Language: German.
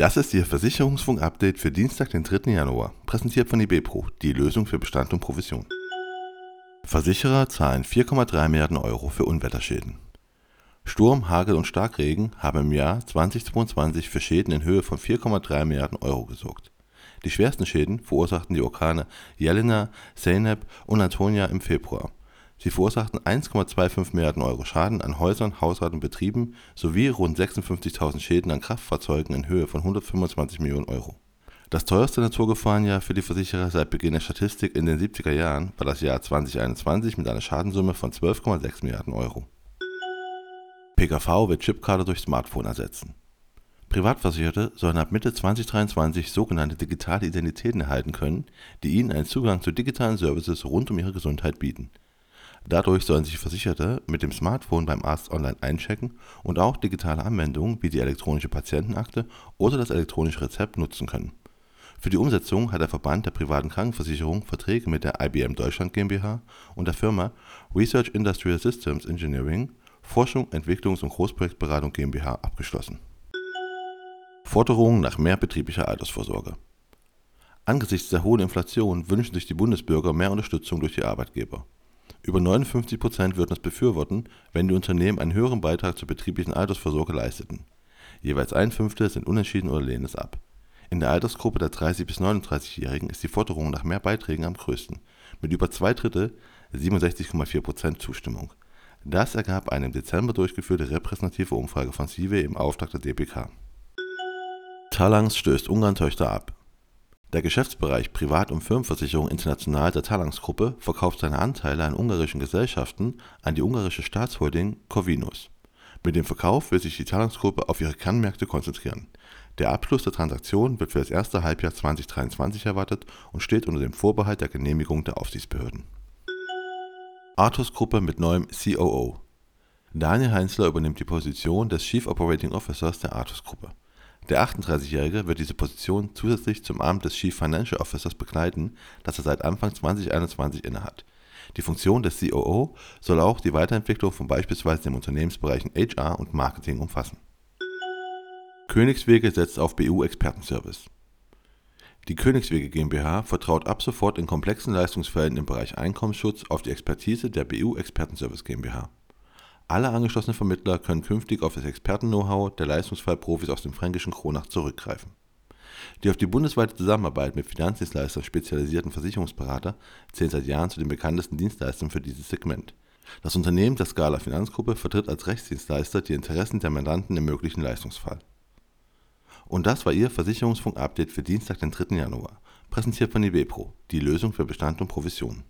Das ist Ihr Versicherungsfunk-Update für Dienstag, den 3. Januar, präsentiert von IBPRO, die Lösung für Bestand und Provision. Versicherer zahlen 4,3 Milliarden Euro für Unwetterschäden. Sturm, Hagel und Starkregen haben im Jahr 2022 für Schäden in Höhe von 4,3 Milliarden Euro gesorgt. Die schwersten Schäden verursachten die Orkane Jelena, Zeynep und Antonia im Februar. Sie verursachten 1,25 Milliarden Euro Schaden an Häusern, Haushalten und Betrieben sowie rund 56.000 Schäden an Kraftfahrzeugen in Höhe von 125 Millionen Euro. Das teuerste Naturgefahrenjahr für die Versicherer seit Beginn der Statistik in den 70er Jahren war das Jahr 2021 mit einer Schadensumme von 12,6 Milliarden Euro. PKV wird Chipkarte durch Smartphone ersetzen. Privatversicherte sollen ab Mitte 2023 sogenannte digitale Identitäten erhalten können, die ihnen einen Zugang zu digitalen Services rund um ihre Gesundheit bieten. Dadurch sollen sich Versicherte mit dem Smartphone beim Arzt online einchecken und auch digitale Anwendungen wie die elektronische Patientenakte oder das elektronische Rezept nutzen können. Für die Umsetzung hat der Verband der privaten Krankenversicherung Verträge mit der IBM Deutschland GmbH und der Firma Research Industrial Systems Engineering Forschung, Entwicklungs und Großprojektberatung GmbH abgeschlossen. Forderungen nach mehr betrieblicher Altersvorsorge Angesichts der hohen Inflation wünschen sich die Bundesbürger mehr Unterstützung durch die Arbeitgeber. Über 59 Prozent würden es befürworten, wenn die Unternehmen einen höheren Beitrag zur betrieblichen Altersvorsorge leisteten. Jeweils ein Fünftel sind unentschieden oder lehnen es ab. In der Altersgruppe der 30 bis 39-Jährigen ist die Forderung nach mehr Beiträgen am größten, mit über zwei Drittel (67,4 Prozent) Zustimmung. Das ergab eine im Dezember durchgeführte repräsentative Umfrage von CIVE im Auftrag der dpk. Talangs stößt Ungarn-Töchter ab der Geschäftsbereich Privat und Firmenversicherung international der Talanx-Gruppe verkauft seine Anteile an ungarischen Gesellschaften an die ungarische Staatsholding Corvinus. Mit dem Verkauf will sich die Talanx-Gruppe auf ihre Kernmärkte konzentrieren. Der Abschluss der Transaktion wird für das erste Halbjahr 2023 erwartet und steht unter dem Vorbehalt der Genehmigung der Aufsichtsbehörden. Athos-Gruppe mit neuem COO Daniel Heinzler übernimmt die Position des Chief Operating Officers der Athos-Gruppe der 38-Jährige wird diese Position zusätzlich zum Amt des Chief Financial Officers bekleiden, das er seit Anfang 2021 innehat. Die Funktion des COO soll auch die Weiterentwicklung von beispielsweise den Unternehmensbereichen HR und Marketing umfassen. Königswege setzt auf BU-Expertenservice. Die Königswege GmbH vertraut ab sofort in komplexen Leistungsfällen im Bereich Einkommensschutz auf die Expertise der BU Expertenservice GmbH alle angeschlossenen Vermittler können künftig auf das Experten-Know-how der Leistungsfallprofis aus dem fränkischen Kronach zurückgreifen. Die auf die bundesweite Zusammenarbeit mit Finanzdienstleistern spezialisierten Versicherungsberater zählen seit Jahren zu den bekanntesten Dienstleistern für dieses Segment. Das Unternehmen der Scala Finanzgruppe vertritt als Rechtsdienstleister die Interessen der Mandanten im möglichen Leistungsfall. Und das war Ihr Versicherungsfunk-Update für Dienstag, den 3. Januar, präsentiert von IBPRO, die Lösung für Bestand und Provision.